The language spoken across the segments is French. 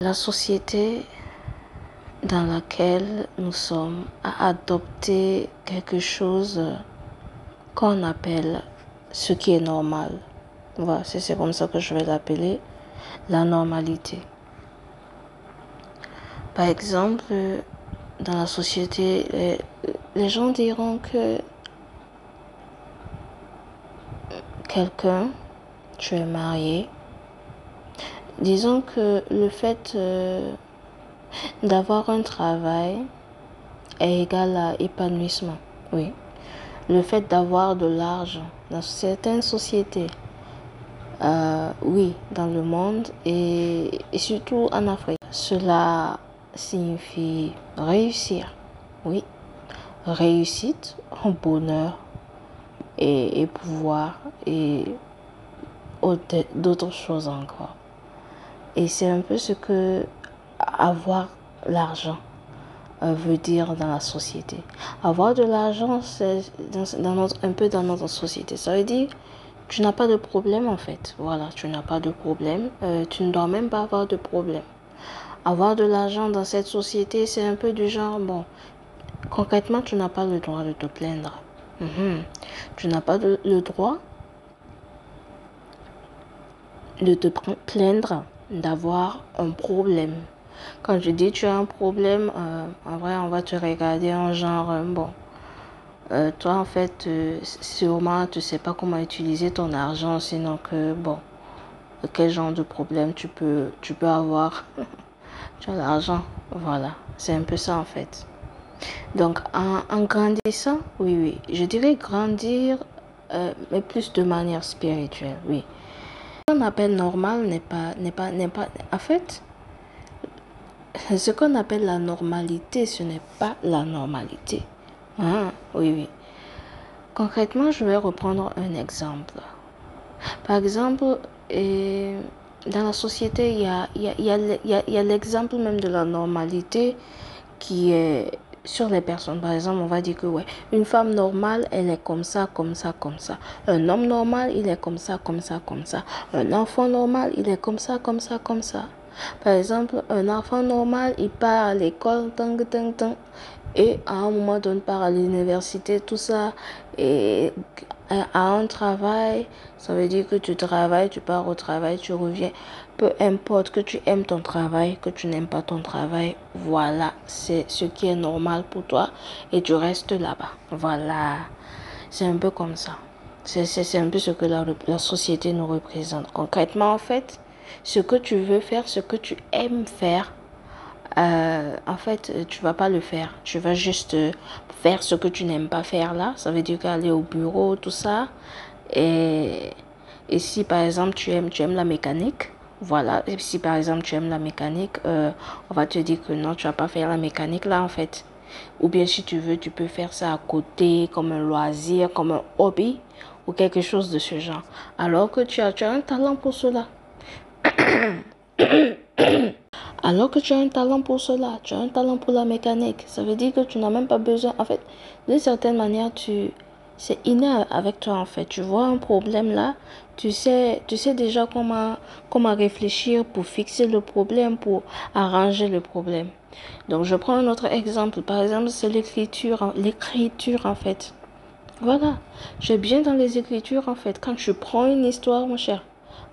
La société dans laquelle nous sommes a adopté quelque chose qu'on appelle ce qui est normal. Voilà, c'est comme ça que je vais l'appeler, la normalité. Par exemple, dans la société, les, gens diront que quelqu'un, tu es marié, disons que le fait euh, d'avoir un travail est égal à épanouissement, oui. Le fait d'avoir de l'argent dans certaines sociétés, euh, oui, dans le monde et, surtout en Afrique, cela signifie réussir, oui. Réussite, bonheur et, et pouvoir et autre- d'autres choses encore. Et c'est un peu ce que avoir l'argent euh, veut dire dans la société. Avoir de l'argent, c'est dans, un peu dans notre société. Ça veut dire tu n'as pas de problème en fait. Voilà, tu n'as pas de problème. Euh, tu ne dois même pas avoir de problème. Avoir de l'argent dans cette société, c'est un peu du genre, bon, concrètement, tu n'as pas le droit de te plaindre. Mhm. Tu n'as pas le droit de te plaindre d'avoir un problème. Quand je dis tu as un problème, euh, en vrai, on va te regarder en genre, euh, bon, euh, toi en fait, sûrement tu sais pas comment utiliser ton argent, sinon que, bon, quel genre de problème tu peux, tu peux avoir. tu as l'argent, voilà, c'est un peu ça en fait. Donc en, grandissant, oui, oui, je dirais grandir, mais plus de manière spirituelle, oui. Appelle normal n'est pas, n'est pas, n'est pas, en fait, ce qu'on appelle la normalité, ce n'est pas la normalité. Ah, oui, oui. Concrètement, je vais reprendre un exemple. Par exemple, dans la société, il y a, y a l'exemple même de la normalité qui est sur les personnes. Par exemple, on va dire que ouais, une femme normale, elle est comme ça, comme ça, comme ça. Un homme normal, il est comme ça, comme ça, comme ça. Un enfant normal, il est comme ça, comme ça, comme ça. Par exemple, un enfant normal, il part à l'école, et à un moment donné, part à l'université, tout ça, et à un travail, ça veut dire que tu travailles, tu pars au travail, tu reviens. Peu importe que tu aimes ton travail, que tu n'aimes pas ton travail, voilà, c'est ce qui est normal pour toi et tu restes là-bas. Voilà, c'est un peu comme ça. C'est un peu ce que la, la société nous représente. Concrètement, en fait, ce que tu veux faire, ce que tu aimes faire, euh, en fait, euh, tu vas pas le faire. Tu vas juste euh, faire ce que tu n'aimes pas faire là. Ça veut dire qu'aller au bureau, tout ça. Et, et si par exemple tu aimes, tu aimes la mécanique, voilà. Et si par exemple tu aimes la mécanique, on va te dire que non, tu vas pas faire la mécanique là en fait. Ou bien si tu veux, tu peux faire ça à côté comme un loisir, comme un hobby ou quelque chose de ce genre. Alors que tu as, tu as un talent pour cela. Alors que tu as un talent pour cela, tu as un talent pour la mécanique, ça veut dire que tu n'as même pas besoin. En fait, d'une certaine manière, tu, c'est inné avec toi en fait. Tu vois un problème là, tu sais, tu sais déjà comment, comment réfléchir pour fixer le problème, pour arranger le problème. Donc, je prends un autre exemple. Par exemple, c'est l'écriture, en- l'écriture en fait. Voilà, suis bien dans les écritures en fait. Quand tu prends une histoire, mon cher,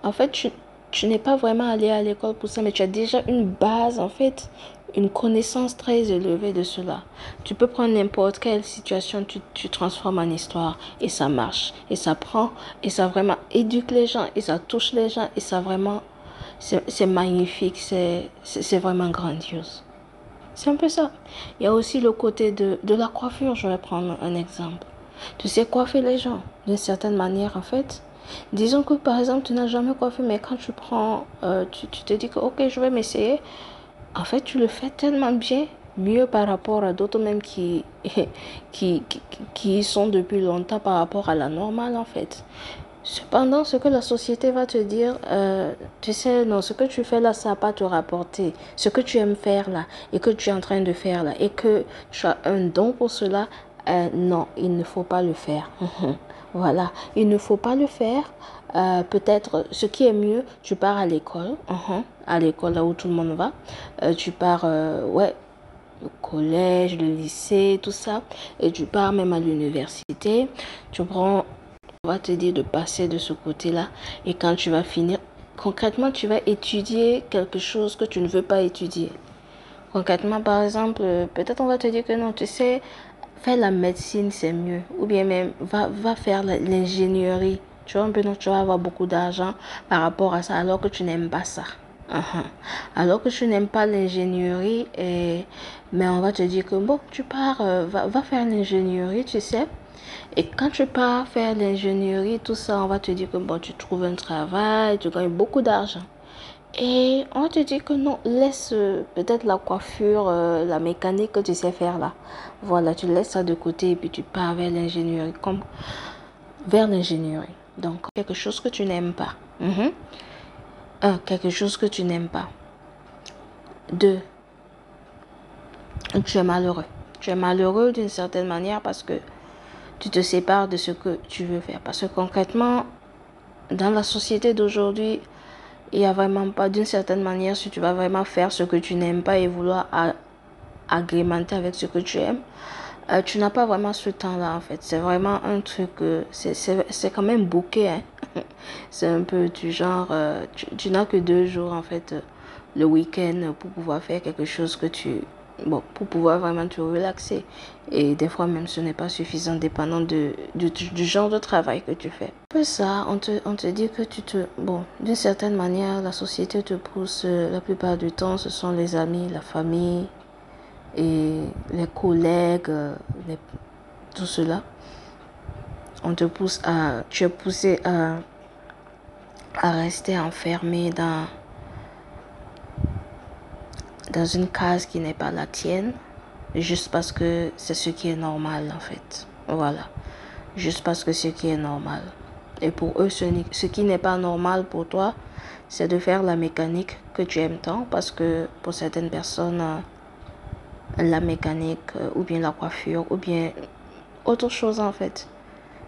en fait, tu, tu n'es pas vraiment allé à l'école pour ça, mais tu as déjà une base en fait, une connaissance très élevée de cela. Tu peux prendre n'importe quelle situation, tu, tu transformes en histoire et ça marche. Et ça prend, et ça vraiment éduque les gens, et ça touche les gens, et ça vraiment, c'est magnifique, c'est vraiment grandiose. C'est un peu ça. Il y a aussi le côté de, de la coiffure, je vais prendre un exemple. Tu sais coiffer les gens d'une certaine manière en fait. Disons que par exemple tu n'as jamais coiffé, mais quand tu prends, euh, tu, tu te dis que ok je vais m'essayer. En fait tu le fais tellement bien, mieux par rapport à d'autres même qui, qui, qui, qui sont depuis longtemps par rapport à la normale en fait. Cependant, ce que la société va te dire, euh, tu sais, non, ce que tu fais là, ça va pas te rapporter. Ce que tu aimes faire là et que tu es en train de faire là et que tu as un don pour cela, euh, non, il ne faut pas le faire. Voilà, il ne faut pas le faire. Euh, peut-être, ce qui est mieux, tu pars à l'école, uh-huh, à l'école là où tout le monde va. Euh, tu pars, euh, ouais, au collège, le lycée, tout ça. Et tu pars même à l'université. Tu prends, on va te dire de passer de ce côté-là. Et quand tu vas finir, concrètement, tu vas étudier quelque chose que tu ne veux pas étudier. Concrètement, par exemple, peut-être on va te dire que non, tu sais, faire la médecine, c'est mieux. Ou bien même, va, va faire l'ingénierie. Tu vois, un tu vas avoir beaucoup d'argent par rapport à ça, alors que tu n'aimes pas ça. Uh-huh. Alors que tu n'aimes pas l'ingénierie, mais on va te dire que bon, tu pars, euh, va, va faire l'ingénierie, tu sais. Et quand tu pars faire l'ingénierie, tout ça, on va te dire que bon, tu trouves un travail, tu gagnes beaucoup d'argent. Et on te dit que non, laisse euh, peut-être la coiffure, euh, la mécanique que tu sais faire là. Voilà, tu laisses ça de côté et puis tu pars vers l'ingénierie, comme vers l'ingénierie. Donc, quelque chose que tu n'aimes pas. Mhm. Un, quelque chose que tu n'aimes pas. Deux, tu es malheureux. Tu es malheureux d'une certaine manière parce que tu te sépares de ce que tu veux faire. Parce que concrètement, dans la société d'aujourd'hui, il n'y a vraiment pas, d'une certaine manière, si tu vas vraiment faire ce que tu n'aimes pas et vouloir agrémenter avec ce que tu aimes, euh, tu n'as pas vraiment ce temps-là en fait. C'est vraiment un truc, euh, c'est quand même bouquet. Hein? c'est un peu du genre, euh, tu, n'as que deux jours en fait le week-end pour pouvoir faire quelque chose que tu, bon, pour pouvoir vraiment te relaxer. Et des fois même ce n'est pas suffisant dépendant de, du genre de travail que tu fais. Peu ça, on te, on te dit que tu te... Bon, d'une certaine manière, la société te pousse, euh, la plupart du temps, ce sont les amis, la famille et les collègues, euh, tout cela. On te pousse à... Tu es poussé à, à rester enfermé dans dans une case qui n'est pas la tienne, juste parce que c'est ce qui est normal en fait. Voilà. Juste parce que ce qui est normal. Et pour eux, ce, ce qui n'est pas normal pour toi, c'est de faire la mécanique que tu aimes tant, parce que pour certaines personnes, euh, la mécanique euh, ou bien la coiffure ou bien autre chose en fait,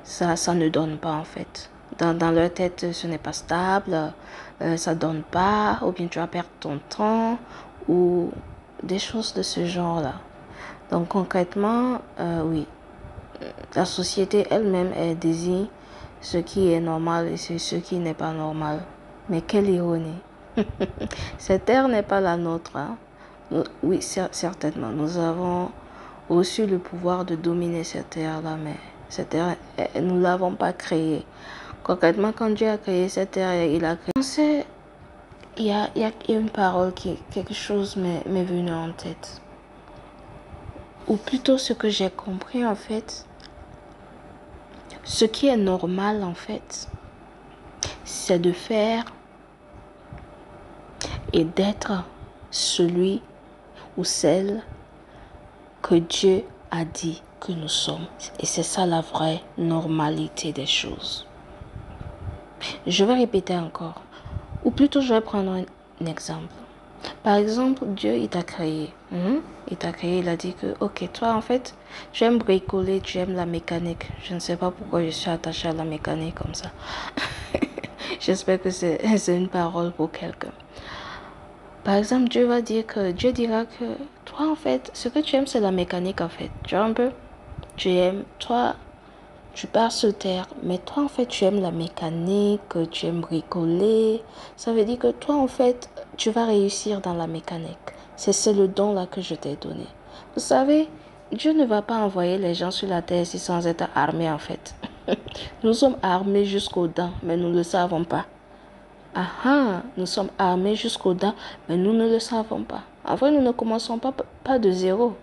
ça, ça ne donne pas en fait. Dans, dans leur tête, ce n'est pas stable, euh, ça donne pas, ou bien tu vas perdre ton temps, ou des choses de ce genre-là. Donc concrètement, euh, oui, la société elle-même, elle désigne ce qui est normal et ce qui n'est pas normal. Mais quelle ironie. Cette terre n'est pas la nôtre. Hein. oui, certainement. Nous avons reçu le pouvoir de dominer cette terre-là, mais cette terre, nous l'avons pas créée. Concrètement, quand Dieu a créé cette terre, il a créé il y a, y a, une parole qui, quelque chose m'est venu en tête. Ou plutôt ce que j'ai compris en fait. Ce qui est normal en fait, c'est de faire et d'être celui ou celle que Dieu a dit que nous sommes. Et c'est ça la vraie normalité des choses. Je vais répéter encore. Ou plutôt, je vais prendre un, exemple. Par exemple, Dieu, il t'a créé. Mhm. Il t'a créé, il a dit que, ok, toi, en fait, tu aimes bricoler, tu aimes la mécanique. Je ne sais pas pourquoi je suis attachée à la mécanique comme ça. J'espère que c'est une parole pour quelqu'un. Par exemple, Dieu va dire que, Dieu dira que, toi, en fait, ce que tu aimes, c'est la mécanique, en fait. Tu vois un peu? Tu aimes, toi, tu pars sur terre, mais toi en fait tu aimes la mécanique, tu aimes bricoler. Ça veut dire que toi en fait tu vas réussir dans la mécanique. C'est le don là que je t'ai donné. Vous savez, Dieu ne va pas envoyer les gens sur la terre sans être armés en fait. nous sommes armés jusqu'aux dents, mais nous ne le savons pas. Ah ah, nous sommes armés jusqu'aux dents, mais nous ne le savons pas. En vrai, nous ne commençons pas, pas de zéro.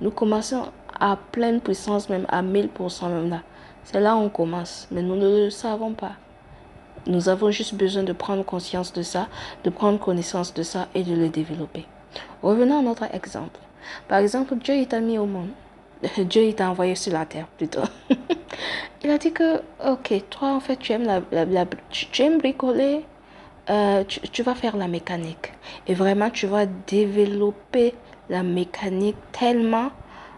Nous commençons à pleine puissance, même à 1000% même là. C'est là où on commence, mais nous ne le savons pas. Nous avons juste besoin de prendre conscience de ça, de prendre connaissance de ça et de le développer. Revenons à notre exemple. Par exemple, Dieu t'a mis au monde. Dieu t'a envoyé sur la terre plutôt. Il a dit que, ok, toi en fait tu aimes, la, tu aimes bricoler, euh, tu, tu, vas faire la mécanique. Et vraiment tu vas développer la mécanique tellement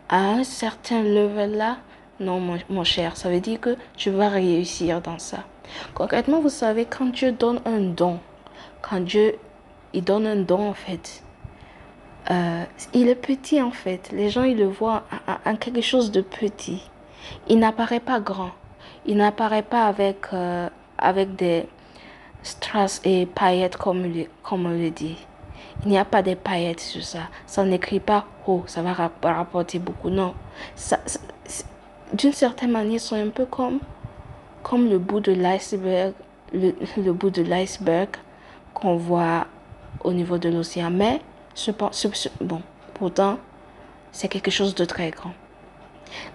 à un certain level là Non, mon, cher, ça veut dire que tu vas réussir dans ça. Concrètement, vous savez, quand Dieu donne un don, quand Dieu il donne un don en fait, euh, il est petit en fait. Les gens, ils le voient en, quelque chose de petit. Il n'apparaît pas grand. Il n'apparaît pas avec, euh, avec des strass et paillettes comme, comme on le dit. Il n'y a pas de paillettes sur ça. Ça n'écrit pas oh, ça va rapporter beaucoup. Non. D'une certaine manière, sont un peu comme, comme le bout de l'iceberg, le, le, bout de l'iceberg qu'on voit au niveau de l'océan. Mais pourtant, c'est quelque chose de très grand.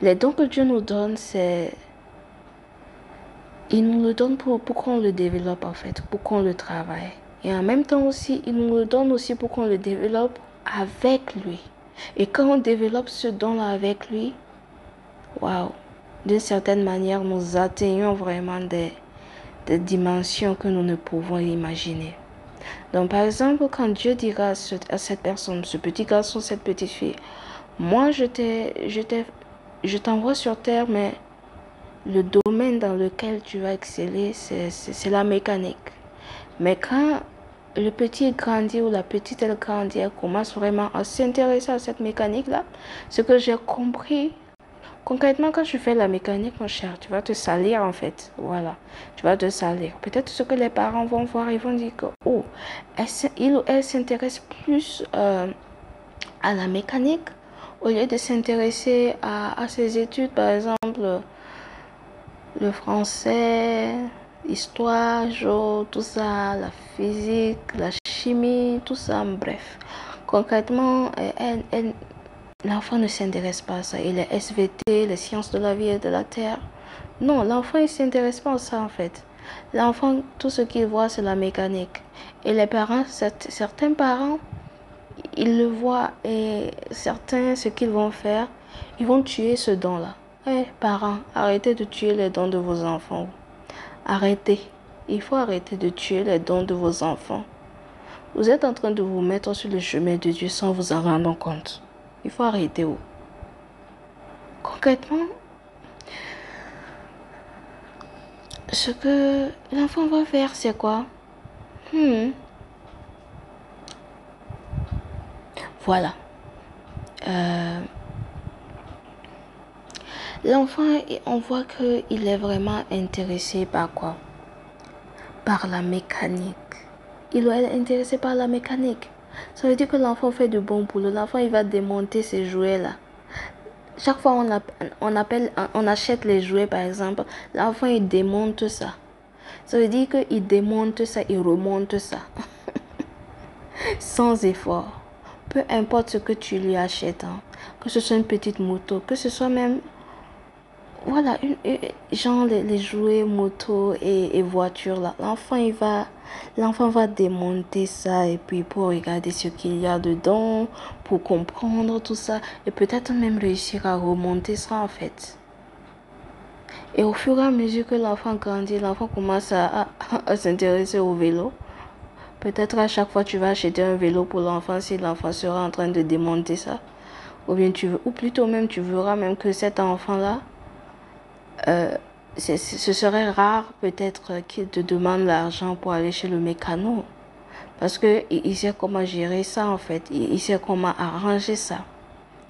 Les dons que Dieu nous donne, c'est. Il nous le donne pour, pour qu'on le développe en fait, pour qu'on le travaille. Et en même temps aussi, il nous le donne aussi pour qu'on le développe avec lui. Et quand on développe ce don-là avec lui, waouh, d'une certaine manière, nous atteignons vraiment des, des dimensions que nous ne pouvons imaginer. Donc, par exemple, quand Dieu dira à, cette personne, ce petit garçon, cette petite fille, moi, je je t'envoie sur terre, mais le domaine dans lequel tu vas exceller, c'est la mécanique. Mais quand le petit grandit ou la petite elle grandit, elle commence vraiment à s'intéresser à cette mécanique-là. Ce que j'ai compris, concrètement, quand tu fais la mécanique, mon cher, tu vas te salir en fait. Voilà, tu vas te salir. Peut-être ce que les parents vont voir, ils vont dire que, oh, elle, il ou elle s'intéresse plus euh, à la mécanique au lieu de s'intéresser à, ses études, par exemple, le français, histoire, tout ça, la physique, la chimie, tout ça, bref. Concrètement, l'enfant ne s'intéresse pas à ça. Il est SVT, les sciences de la vie et de la terre. Non, l'enfant, il s'intéresse pas à ça, en fait. L'enfant, tout ce qu'il voit, c'est la mécanique. Et les parents, certains parents, ils le voient et certains, ce qu'ils vont faire, ils vont tuer ce don-là. Eh, parents, arrêtez de tuer les dons de vos enfants. Arrêtez. Il faut arrêter de tuer les dons de vos enfants. Vous êtes en train de vous mettre sur le chemin de Dieu sans vous en rendre compte. Il faut arrêter. Concrètement, ce que l'enfant va faire, c'est quoi? Hmm. Voilà. Euh, L'enfant, on voit qu'il est vraiment intéressé par quoi? Par la mécanique. Il est intéressé par la mécanique. Ça veut dire que l'enfant fait du bon boulot. L'enfant, il va démonter ses jouets-là. Chaque fois on, on, appelle, on achète les jouets, par exemple, l'enfant, il démonte ça. Ça veut dire qu'il démonte ça, il remonte ça. Sans effort. Peu importe ce que tu lui achètes, hein. que ce soit une petite moto, que ce soit même voilà, une, genre les, jouets moto et, et voitures là. L'enfant il va, l'enfant va démonter ça et puis pour regarder ce qu'il y a dedans, pour comprendre tout ça et peut-être même réussir à remonter ça en fait. Et au fur et à mesure que l'enfant grandit, l'enfant commence à, à, s'intéresser au vélo. Peut-être à chaque fois tu vas acheter un vélo pour l'enfant si l'enfant sera en train de démonter ça. Ou bien tu veux, ou plutôt même tu verras même que cet enfant là euh, ce serait rare peut-être qu'il te demande l'argent pour aller chez le mécano. Parce qu'il il sait comment gérer ça en fait. Il, sait comment arranger ça.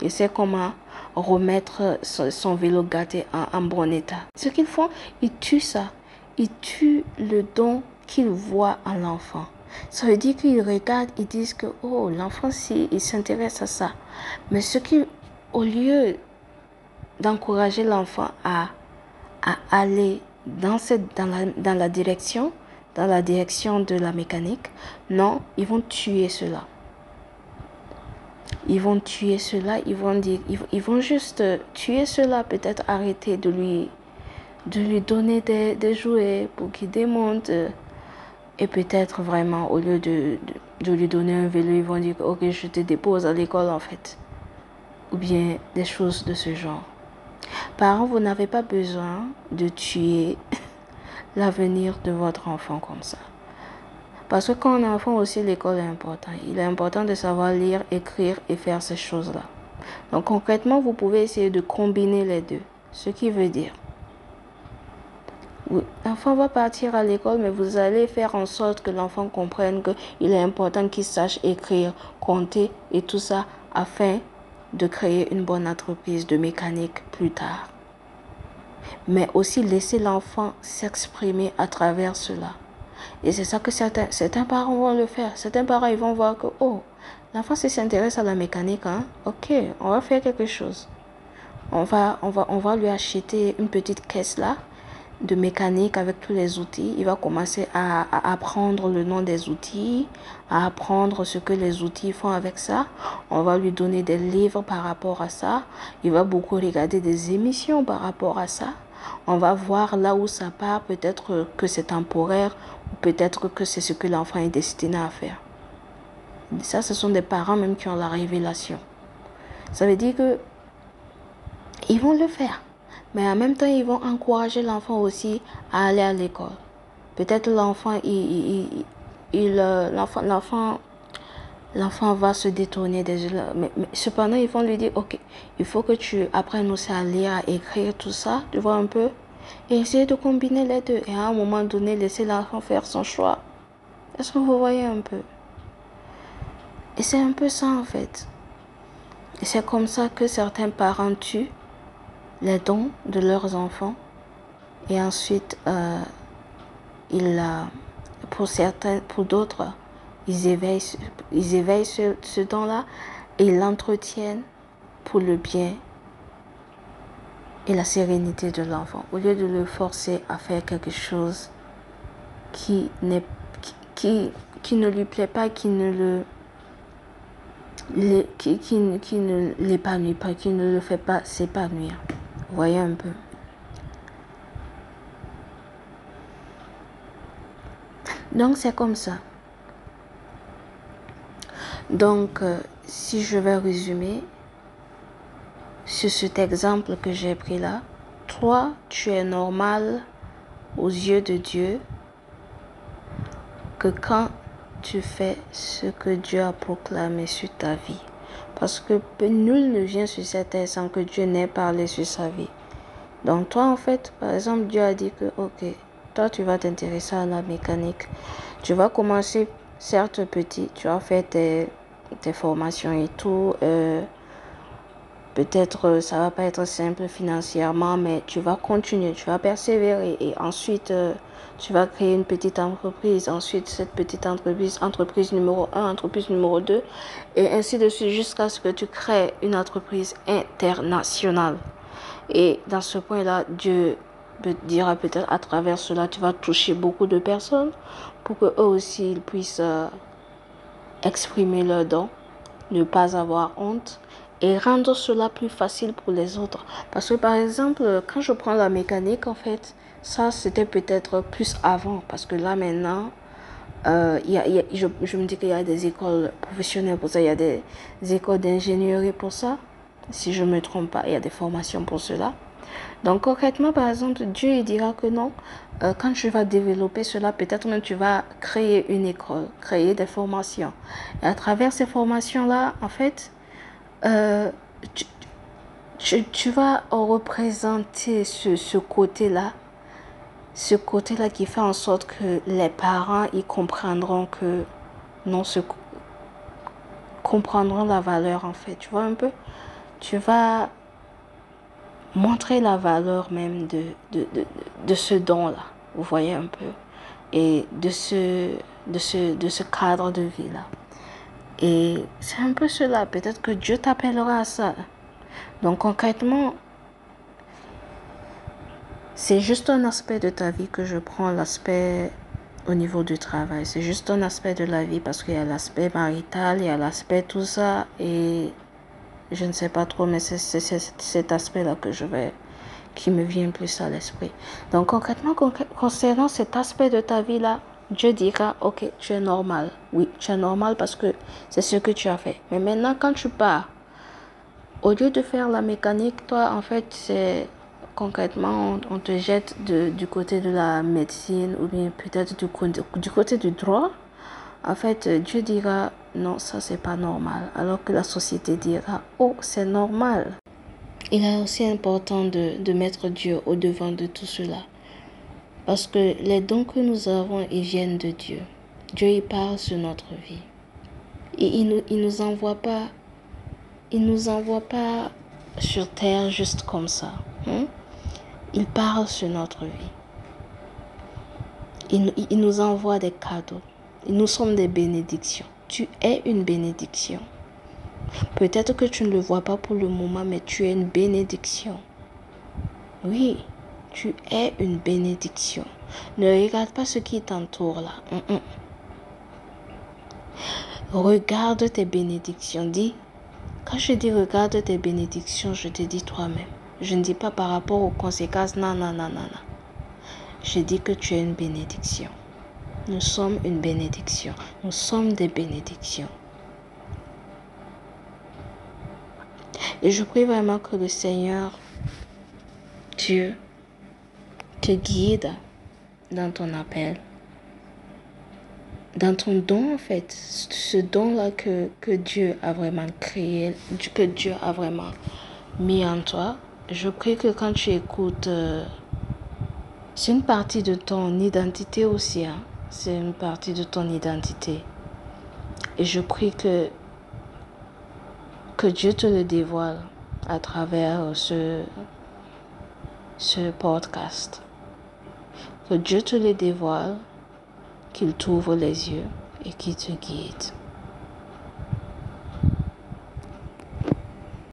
Il sait comment remettre son, vélo gâté en, bon état. Ce qu'ils font, ils tuent ça. Ils tuent le don qu'ils voient en l'enfant. Ça veut dire qu'ils regardent, ils disent que, oh, l'enfant, si, il s'intéresse à ça. Mais ce qui, au lieu d'encourager l'enfant à à aller dans, cette, dans, la, dans la direction, dans la direction de la mécanique. Non, ils vont tuer cela. Ils vont tuer cela, ils vont dire, ils, vont juste tuer cela, peut-être arrêter de lui, de lui donner des, des jouets pour qu'il démonte. Et peut-être vraiment, au lieu de, de, de, lui donner un vélo, ils vont dire, ok, je te dépose à l'école en fait. Ou bien des choses de ce genre. Parents, vous n'avez pas besoin de tuer l'avenir de votre enfant comme ça. Parce que quand on est enfant aussi, l'école est importante. Il est important de savoir lire, écrire et faire ces choses-là. Donc concrètement, vous pouvez essayer de combiner les deux. Ce qui veut dire, l'enfant va partir à l'école, mais vous allez faire en sorte que l'enfant comprenne qu'il est important qu'il sache écrire, compter et tout ça afin de créer une bonne entreprise de mécanique plus tard. Mais aussi laisser l'enfant s'exprimer à travers cela. Et c'est ça que certains, certains parents vont le faire. Certains parents, ils vont voir que, oh, l'enfant s'intéresse à la mécanique, hein? ok, on va faire quelque chose. On va, on, va, on va lui acheter une petite caisse là de mécanique avec tous les outils. Il va commencer à, apprendre le nom des outils, à apprendre ce que les outils font avec ça. On va lui donner des livres par rapport à ça. Il va beaucoup regarder des émissions par rapport à ça. On va voir là où ça part. Peut-être que c'est temporaire ou peut-être que c'est ce que l'enfant est destiné à faire. Ça, ce sont des parents même qui ont la révélation. Ça veut dire que ils vont le faire. Mais en même temps, ils vont encourager l'enfant aussi à aller à l'école. Peut-être l'enfant, il, il, euh, l'enfant, l'enfant, l'enfant va se détourner des mais, cependant, ils vont lui dire, ok, il faut que tu apprennes aussi à lire, à écrire, tout ça, tu vois un peu, et essayer de combiner les deux. Et à un moment donné, laisser l'enfant faire son choix. Est-ce que vous voyez un peu? Et c'est un peu ça en fait. Et c'est comme ça que certains parents tuent les dons de leurs enfants et ensuite euh, pour certains, pour d'autres, ils éveillent, ce, don-là et l'entretiennent pour le bien et la sérénité de l'enfant. Au lieu de le forcer à faire quelque chose qui, qui, ne lui plaît pas, qui ne l'épanouit pas, qui ne le fait pas s'épanouir. Voyez un peu. Donc c'est comme ça. Donc euh, si je vais résumer sur cet exemple que j'ai pris là, toi tu es normal aux yeux de Dieu que quand tu fais ce que Dieu a proclamé sur ta vie. Parce que nul ne vient sur cette terre sans que Dieu n'ait parlé sur sa vie. Donc toi, en fait, par exemple, Dieu a dit que, ok, toi, tu vas t'intéresser à la mécanique. Tu vas commencer, certes petit, tu vas faire tes, formations et tout. Euh, Peut-être ça va pas être simple financièrement, mais tu vas continuer, tu vas persévérer et ensuite euh, tu vas créer une petite entreprise. Ensuite, cette petite entreprise, entreprise numéro 1, entreprise numéro 2, et ainsi de suite jusqu'à ce que tu crées une entreprise internationale. Et dans ce point-là, Dieu dira peut-être à travers cela, tu vas toucher beaucoup de personnes pour que eux aussi ils puissent euh, exprimer leurs dons, ne pas avoir honte et rendre cela plus facile pour les autres. Parce que par exemple, quand je prends la mécanique, en fait, ça, c'était peut-être plus avant, parce que là, maintenant, euh, y a, je, me dis qu'il y a des écoles professionnelles pour ça, il y a des, des écoles d'ingénierie pour ça. Si je ne me trompe pas, il y a des formations pour cela. Donc concrètement, par exemple, Dieu il dira que non, euh, quand tu vas développer cela, peut-être même tu vas créer une école, créer des formations. Et à travers ces formations-là, en fait, euh, tu, vas représenter ce, ce côté-là. Ce côté-là qui fait en sorte que les parents ils comprendront que non se comprendront la valeur en fait. Tu vois un peu? Tu vas montrer la valeur même de, de, ce don là vous voyez un peu? Et de ce de ce de ce cadre de vie là et c'est un peu cela peut-être que Dieu t'appellera à ça donc concrètement c'est juste un aspect de ta vie que je prends, l'aspect au niveau du travail. C'est juste un aspect de la vie parce qu'il y a l'aspect marital, il y a l'aspect tout ça. Et je ne sais pas trop, mais c'est cet aspect-là que je vais, qui me vient plus à l'esprit. Donc concrètement, concernant cet aspect de ta vie-là, Dieu dira, ok, tu es normal. Oui, tu es normal parce que c'est ce que tu as fait. Mais maintenant, quand tu pars, au lieu de faire la mécanique, toi, en fait, c'est concrètement, on, te jette de, du côté de la médecine ou bien peut-être du, du côté du droit, en fait, Dieu dira non, ça c'est pas normal. Alors que la société dira oh, c'est normal. il est aussi important de, de mettre Dieu au devant de tout cela. Parce que les dons que nous avons, ils viennent de Dieu. Dieu, il parle sur notre vie. Et il nous, il nous envoie pas, il nous envoie pas sur terre juste comme ça. Hein? Il parle sur notre vie. Il, il nous envoie des cadeaux. Nous sommes des bénédictions. Tu es une bénédiction. Peut-être que tu ne le vois pas pour le moment, mais tu es une bénédiction. Oui, tu es une bénédiction. Ne regarde pas ce qui t'entoure là. Mm, mm. Regarde tes bénédictions. Dis, quand je dis regarde tes bénédictions, je te dis toi-même. Je ne dis pas par rapport aux conséquences. Non, non, non, non, non. Je dis que tu es une bénédiction. Nous sommes une bénédiction. Nous sommes des bénédictions. Et je prie vraiment que le Seigneur, Dieu, guide dans ton appel, dans ton don en fait, ce don-là que, que Dieu a vraiment créé, que Dieu a vraiment mis en toi. Je prie que quand tu écoutes, euh, c'est une partie de ton identité aussi, hein? c'est une partie de ton identité. Et je prie que, que Dieu te le dévoile à travers ce, ce podcast. Que Dieu te le dévoile, qu'il t'ouvre les yeux et qu'il te guide.